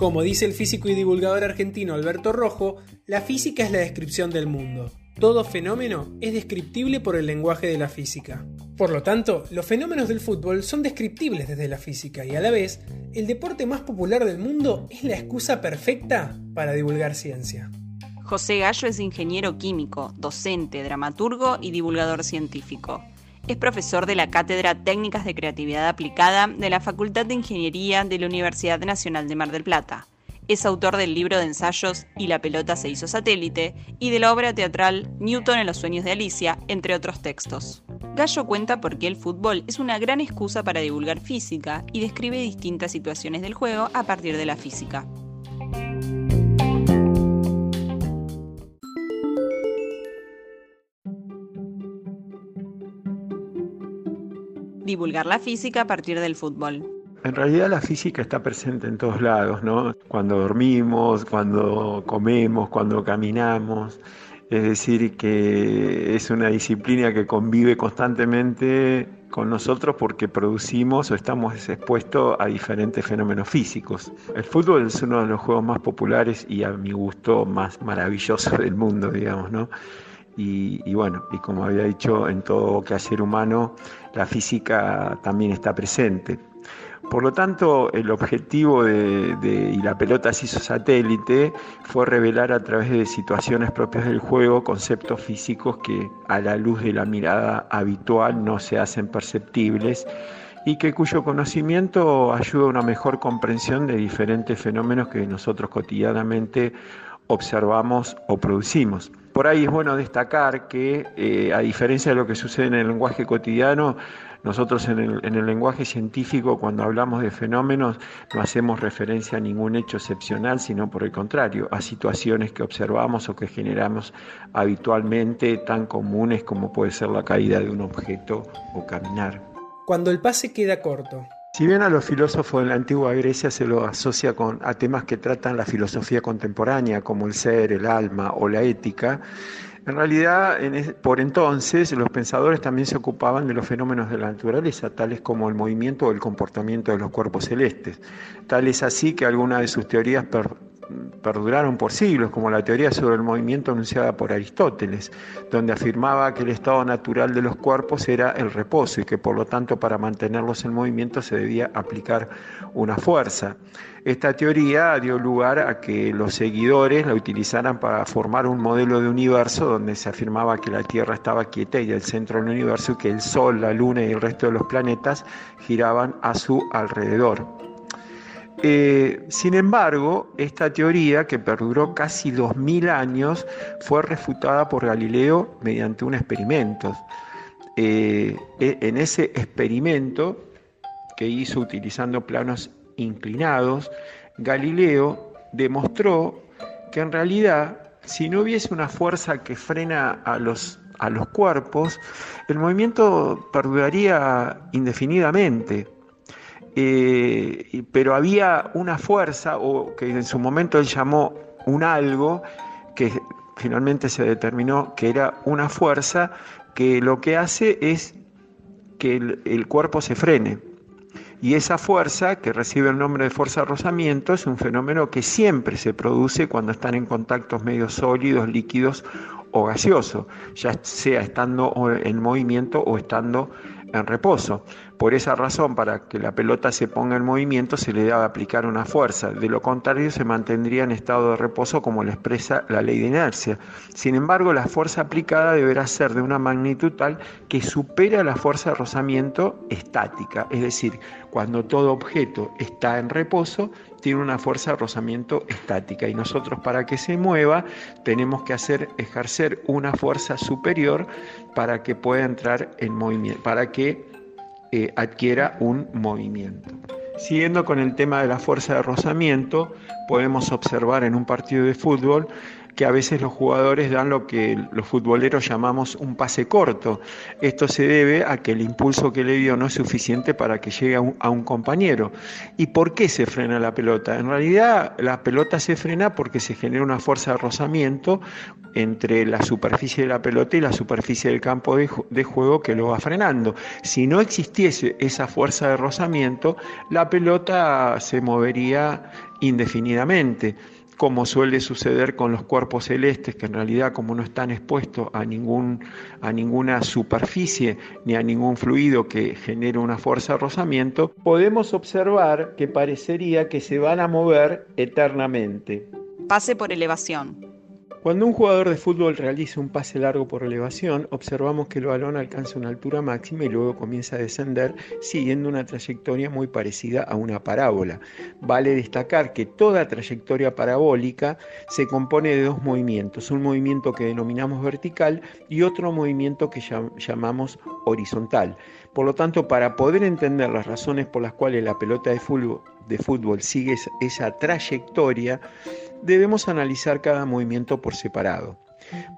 Como dice el físico y divulgador argentino Alberto Rojo, la física es la descripción del mundo. Todo fenómeno es descriptible por el lenguaje de la física. Por lo tanto, los fenómenos del fútbol son descriptibles desde la física y a la vez, el deporte más popular del mundo es la excusa perfecta para divulgar ciencia. José Gallo es ingeniero químico, docente, dramaturgo y divulgador científico. Es profesor de la Cátedra Técnicas de Creatividad Aplicada de la Facultad de Ingeniería de la Universidad Nacional de Mar del Plata. Es autor del libro de ensayos Y la pelota se hizo satélite y de la obra teatral Newton en los sueños de Alicia, entre otros textos. Gallo cuenta por qué el fútbol es una gran excusa para divulgar física y describe distintas situaciones del juego a partir de la física. Divulgar la física a partir del fútbol. En realidad la física está presente en todos lados, ¿no? Cuando dormimos, cuando comemos, cuando caminamos. Es decir, que es una disciplina que convive constantemente con nosotros porque producimos o estamos expuestos a diferentes fenómenos físicos. El fútbol es uno de los juegos más populares y a mi gusto más maravilloso del mundo, digamos, ¿no? Y, bueno, y como había dicho, en todo quehacer humano la física también está presente. Por lo tanto, el objetivo de, y la pelota se hizo satélite fue revelar a través de situaciones propias del juego conceptos físicos que a la luz de la mirada habitual no se hacen perceptibles y que cuyo conocimiento ayuda a una mejor comprensión de diferentes fenómenos que nosotros cotidianamente observamos o producimos. Por ahí es bueno destacar que, eh, a diferencia de lo que sucede en el lenguaje cotidiano, nosotros en el, en el, lenguaje científico, cuando hablamos de fenómenos, no hacemos referencia a ningún hecho excepcional, sino por el contrario, a situaciones que observamos o que generamos habitualmente tan comunes como puede ser la caída de un objeto o caminar. Cuando el pase queda corto, si bien a los filósofos de la antigua Grecia se lo asocia con, a temas que tratan la filosofía contemporánea, como el ser, el alma o la ética, en realidad, por entonces, los pensadores también se ocupaban de los fenómenos de la naturaleza, tales como el movimiento o el comportamiento de los cuerpos celestes. Tal es así que algunas de sus teorías perduraron por siglos, como la teoría sobre el movimiento anunciada por Aristóteles, donde afirmaba que el estado natural de los cuerpos era el reposo y que por lo tanto para mantenerlos en movimiento se debía aplicar una fuerza. Esta teoría dio lugar a que los seguidores la utilizaran para formar un modelo de universo donde se afirmaba que la Tierra estaba quieta y el centro del universo que el Sol, la Luna y el resto de los planetas giraban a su alrededor. Eh, sin embargo, esta teoría, que perduró casi 2000 años, fue refutada por Galileo mediante un experimento. Eh, e, en ese experimento que hizo utilizando planos inclinados, Galileo demostró que en realidad, si no hubiese una fuerza que frena a los, a los cuerpos, el movimiento perduraría indefinidamente. Eh, pero había una fuerza, o que en su momento él llamó un algo, que finalmente se determinó que era una fuerza que lo que hace es que el, cuerpo se frene. Y esa fuerza, que recibe el nombre de fuerza de rozamiento, es un fenómeno que siempre se produce cuando están en contactos medios sólidos, líquidos o gaseosos, ya sea estando en movimiento o estando en reposo. Por esa razón, para que la pelota se ponga en movimiento, se le debe aplicar una fuerza. De lo contrario, se mantendría en estado de reposo como lo expresa la ley de inercia. Sin embargo, la fuerza aplicada deberá ser de una magnitud tal que supera la fuerza de rozamiento estática. Es decir, cuando todo objeto está en reposo, tiene una fuerza de rozamiento estática. Y nosotros, para que se mueva, tenemos que hacer, ejercer una fuerza superior para que pueda entrar en movimiento, para que eh, adquiera un movimiento. Siguiendo con el tema de la fuerza de rozamiento, podemos observar en un partido de fútbol que a veces los jugadores dan lo que los futboleros llamamos un pase corto. Esto se debe a que el impulso que le dio no es suficiente para que llegue a un, compañero. ¿Y por qué se frena la pelota? En realidad la pelota se frena porque se genera una fuerza de rozamiento entre la superficie de la pelota y la superficie del campo de, juego que lo va frenando. Si no existiese esa fuerza de rozamiento, la pelota se movería indefinidamente como suele suceder con los cuerpos celestes, que en realidad como no están expuestos a, ningún, a ninguna superficie ni a ningún fluido que genere una fuerza de rozamiento, podemos observar que parecería que se van a mover eternamente. Pase por elevación. Cuando un jugador de fútbol realiza un pase largo por elevación, observamos que el balón alcanza una altura máxima y luego comienza a descender siguiendo una trayectoria muy parecida a una parábola. Vale destacar que toda trayectoria parabólica se compone de dos movimientos, un movimiento que denominamos vertical y otro movimiento que llamamos horizontal. Por lo tanto, para poder entender las razones por las cuales la pelota de fútbol, de fútbol sigue esa trayectoria, debemos analizar cada movimiento por separado.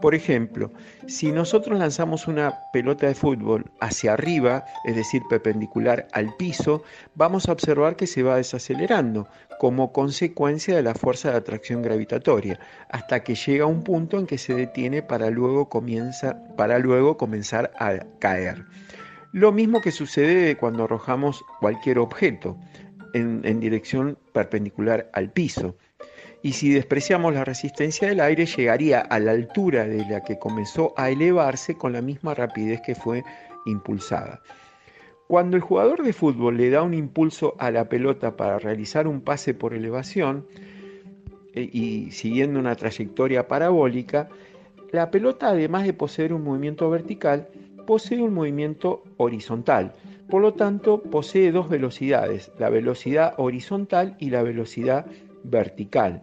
Por ejemplo, si nosotros lanzamos una pelota de fútbol hacia arriba, es decir, perpendicular al piso, vamos a observar que se va desacelerando como consecuencia de la fuerza de atracción gravitatoria, hasta que llega a un punto en que se detiene para luego, comienza, para luego comenzar a caer. Lo mismo que sucede cuando arrojamos cualquier objeto en dirección perpendicular al piso y si despreciamos la resistencia del aire llegaría a la altura de la que comenzó a elevarse con la misma rapidez que fue impulsada. Cuando el jugador de fútbol le da un impulso a la pelota para realizar un pase por elevación eh, y siguiendo una trayectoria parabólica, la pelota además de poseer un movimiento vertical, posee un movimiento horizontal. Por lo tanto, posee dos velocidades, la velocidad horizontal y la velocidad vertical.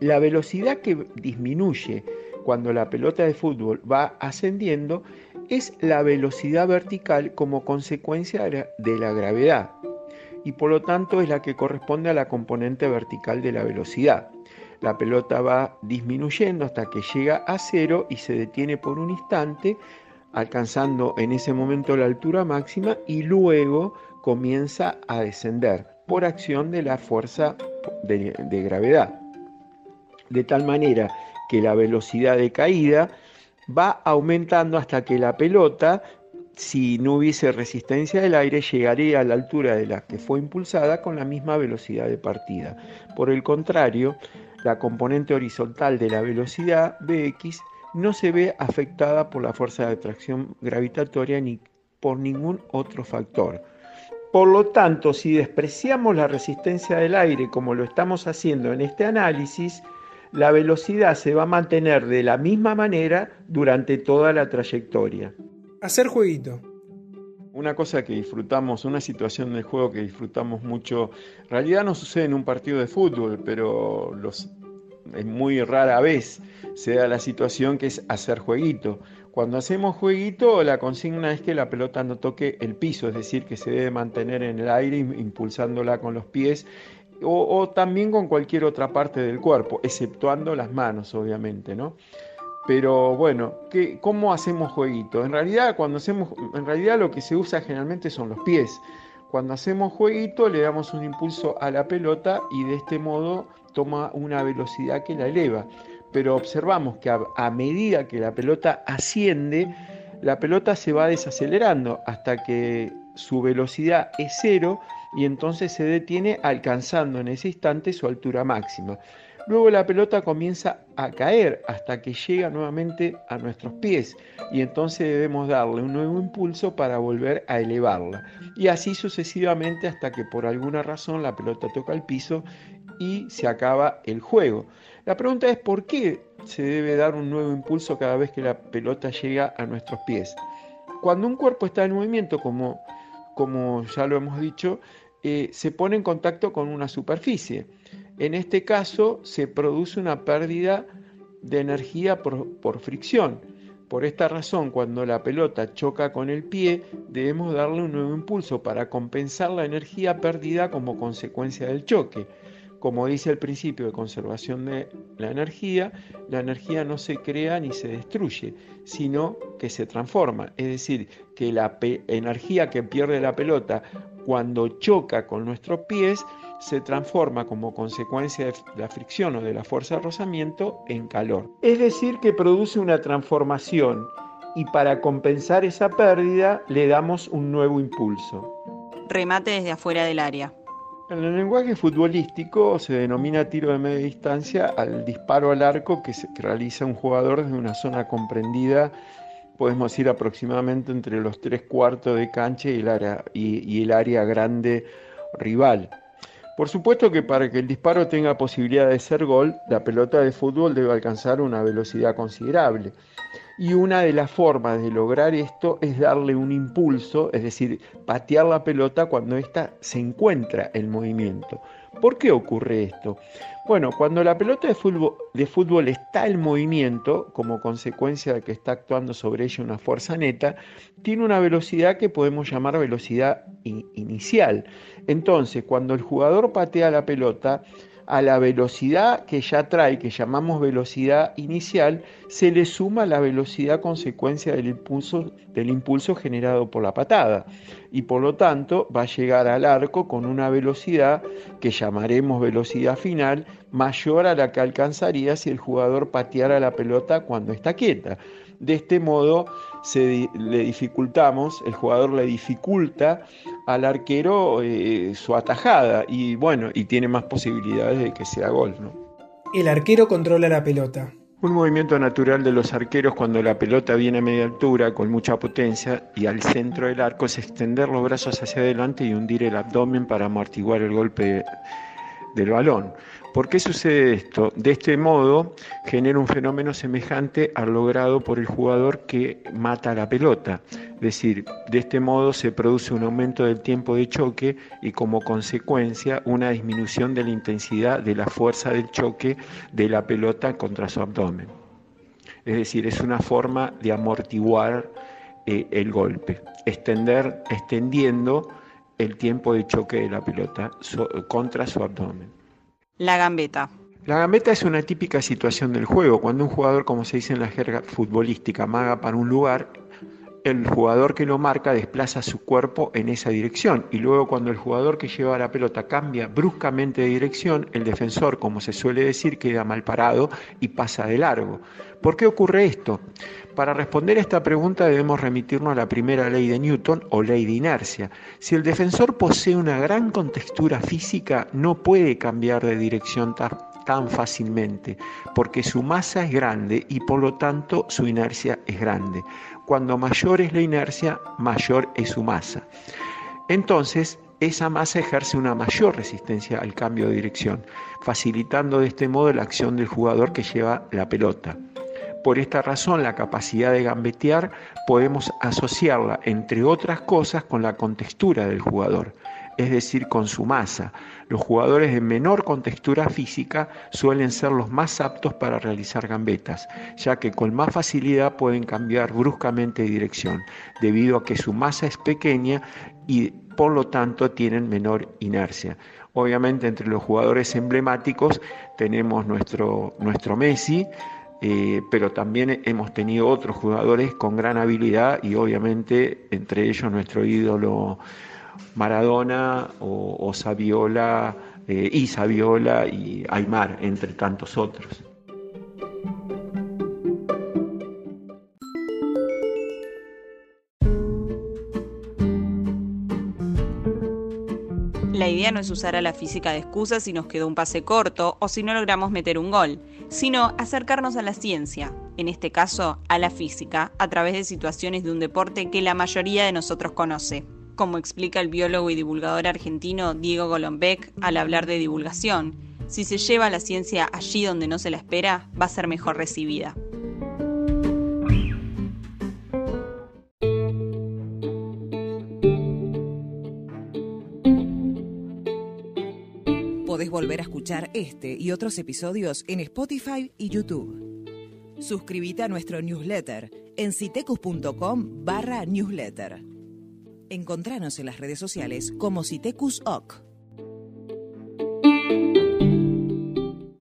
La velocidad que disminuye cuando la pelota de fútbol va ascendiendo es la velocidad vertical como consecuencia de la gravedad y por lo tanto es la que corresponde a la componente vertical de la velocidad. La pelota va disminuyendo hasta que llega a cero y se detiene por un instante, alcanzando en ese momento la altura máxima y luego comienza a descender por acción de la fuerza de, gravedad de tal manera que la velocidad de caída va aumentando hasta que la pelota, si no hubiese resistencia del aire, llegaría a la altura de la que fue impulsada con la misma velocidad de partida. Por el contrario, la componente horizontal de la velocidad Bx no se ve afectada por la fuerza de atracción gravitatoria ni por ningún otro factor. Por lo tanto, si despreciamos la resistencia del aire como lo estamos haciendo en este análisis, la velocidad se va a mantener de la misma manera durante toda la trayectoria. Hacer jueguito. Una cosa que disfrutamos, una situación del juego que disfrutamos mucho, en realidad no sucede en un partido de fútbol, pero los, muy rara vez se da la situación que es hacer jueguito. Cuando hacemos jueguito, la consigna es que la pelota no toque el piso, es decir, que se debe mantener en el aire impulsándola con los pies o, también con cualquier otra parte del cuerpo, exceptuando las manos, obviamente, ¿no? Pero bueno, ¿qué, ¿cómo hacemos jueguito? En realidad, cuando hacemos, en realidad lo que se usa generalmente son los pies. Cuando hacemos jueguito le damos un impulso a la pelota y de este modo toma una velocidad que la eleva. Pero observamos que a medida que la pelota asciende, la pelota se va desacelerando hasta que su velocidad es cero y entonces se detiene alcanzando en ese instante su altura máxima. Luego la pelota comienza a caer hasta que llega nuevamente a nuestros pies y entonces debemos darle un nuevo impulso para volver a elevarla. Y así sucesivamente hasta que por alguna razón la pelota toca el piso y se acaba el juego. La pregunta es por qué se debe dar un nuevo impulso cada vez que la pelota llega a nuestros pies. Cuando un cuerpo está en movimiento, como, como ya lo hemos dicho, eh, se pone en contacto con una superficie. En este caso se produce una pérdida de energía por, fricción. Por esta razón, cuando la pelota choca con el pie, debemos darle un nuevo impulso para compensar la energía perdida como consecuencia del choque. Como dice el principio de conservación de la energía, la energía no se crea ni se destruye, sino que se transforma. Es decir, que la energía que pierde la pelota cuando choca con nuestros pies se transforma como consecuencia de la fricción o de la fuerza de rozamiento en calor. Es decir, que produce una transformación y para compensar esa pérdida le damos un nuevo impulso. Remate desde afuera del área. En el lenguaje futbolístico se denomina tiro de media distancia al disparo al arco que, realiza un jugador desde una zona comprendida, podemos ir aproximadamente entre los tres cuartos de cancha y el área, y el área grande rival. Por supuesto que para que el disparo tenga posibilidad de ser gol, la pelota de fútbol debe alcanzar una velocidad considerable. Y una de las formas de lograr esto es darle un impulso, es decir, patear la pelota cuando ésta se encuentra en movimiento. ¿Por qué ocurre esto? Bueno, cuando la pelota de fútbol, está en movimiento, como consecuencia de que está actuando sobre ella una fuerza neta, tiene una velocidad que podemos llamar velocidad inicial. Entonces, cuando el jugador patea la pelota, a la velocidad que ya trae, que llamamos velocidad inicial, se le suma la velocidad consecuencia del impulso, del impulso generado por la patada. Y por lo tanto va a llegar al arco con una velocidad que llamaremos velocidad final mayor a la que alcanzaría si el jugador pateara la pelota cuando está quieta. De este modo se, le dificultamos, el jugador le dificulta al arquero eh, su atajada y bueno, y tiene más posibilidades de que sea gol. ¿no? El arquero controla la pelota. Un movimiento natural de los arqueros cuando la pelota viene a media altura con mucha potencia y al centro del arco es extender los brazos hacia adelante y hundir el abdomen para amortiguar el golpe del balón. ¿Por qué sucede esto? De este modo genera un fenómeno semejante al logrado por el jugador que mata la pelota. Es decir, de este modo se produce un aumento del tiempo de choque y como consecuencia una disminución de la intensidad de la fuerza del choque de la pelota contra su abdomen. Es decir, es una forma de amortiguar eh, el golpe, extendiendo el tiempo de choque de la pelota contra su abdomen. La gambeta. La gambeta es una típica situación del juego. Cuando un jugador, como se dice en la jerga futbolística, maga para un lugar, el jugador que lo marca desplaza su cuerpo en esa dirección y luego cuando el jugador que lleva la pelota cambia bruscamente de dirección, el defensor, como se suele decir, queda mal parado y pasa de largo. ¿Por qué ocurre esto? Para responder a esta pregunta debemos remitirnos a la primera ley de Newton o ley de inercia. Si el defensor posee una gran contextura física, no puede cambiar de dirección tan fácilmente, porque su masa es grande y por lo tanto su inercia es grande. Cuando mayor es la inercia, mayor es su masa. Entonces, esa masa ejerce una mayor resistencia al cambio de dirección, facilitando de este modo la acción del jugador que lleva la pelota. Por esta razón, la capacidad de gambetear podemos asociarla, entre otras cosas, con la contextura del jugador, es decir, con su masa. Los jugadores de menor contextura física suelen ser los más aptos para realizar gambetas, ya que con más facilidad pueden cambiar bruscamente de dirección, debido a que su masa es pequeña y por lo tanto tienen menor inercia. Obviamente entre los jugadores emblemáticos tenemos nuestro, nuestro Messi, eh, pero también hemos tenido otros jugadores con gran habilidad y obviamente entre ellos nuestro ídolo Maradona o, Saviola, eh, y Saviola y Aymar, entre tantos otros. La idea no es usar a la física de excusa si nos quedó un pase corto o si no logramos meter un gol, sino acercarnos a la ciencia, en este caso a la física, a través de situaciones de un deporte que la mayoría de nosotros conoce. Como explica el biólogo y divulgador argentino Diego Golombek al hablar de divulgación, si se lleva la ciencia allí donde no se la espera, va a ser mejor recibida. Podés volver a escuchar este y otros episodios en Spotify y YouTube. Suscríbete a nuestro newsletter en citecus.com barra newsletter. Encontranos en las redes sociales como Citecus OC.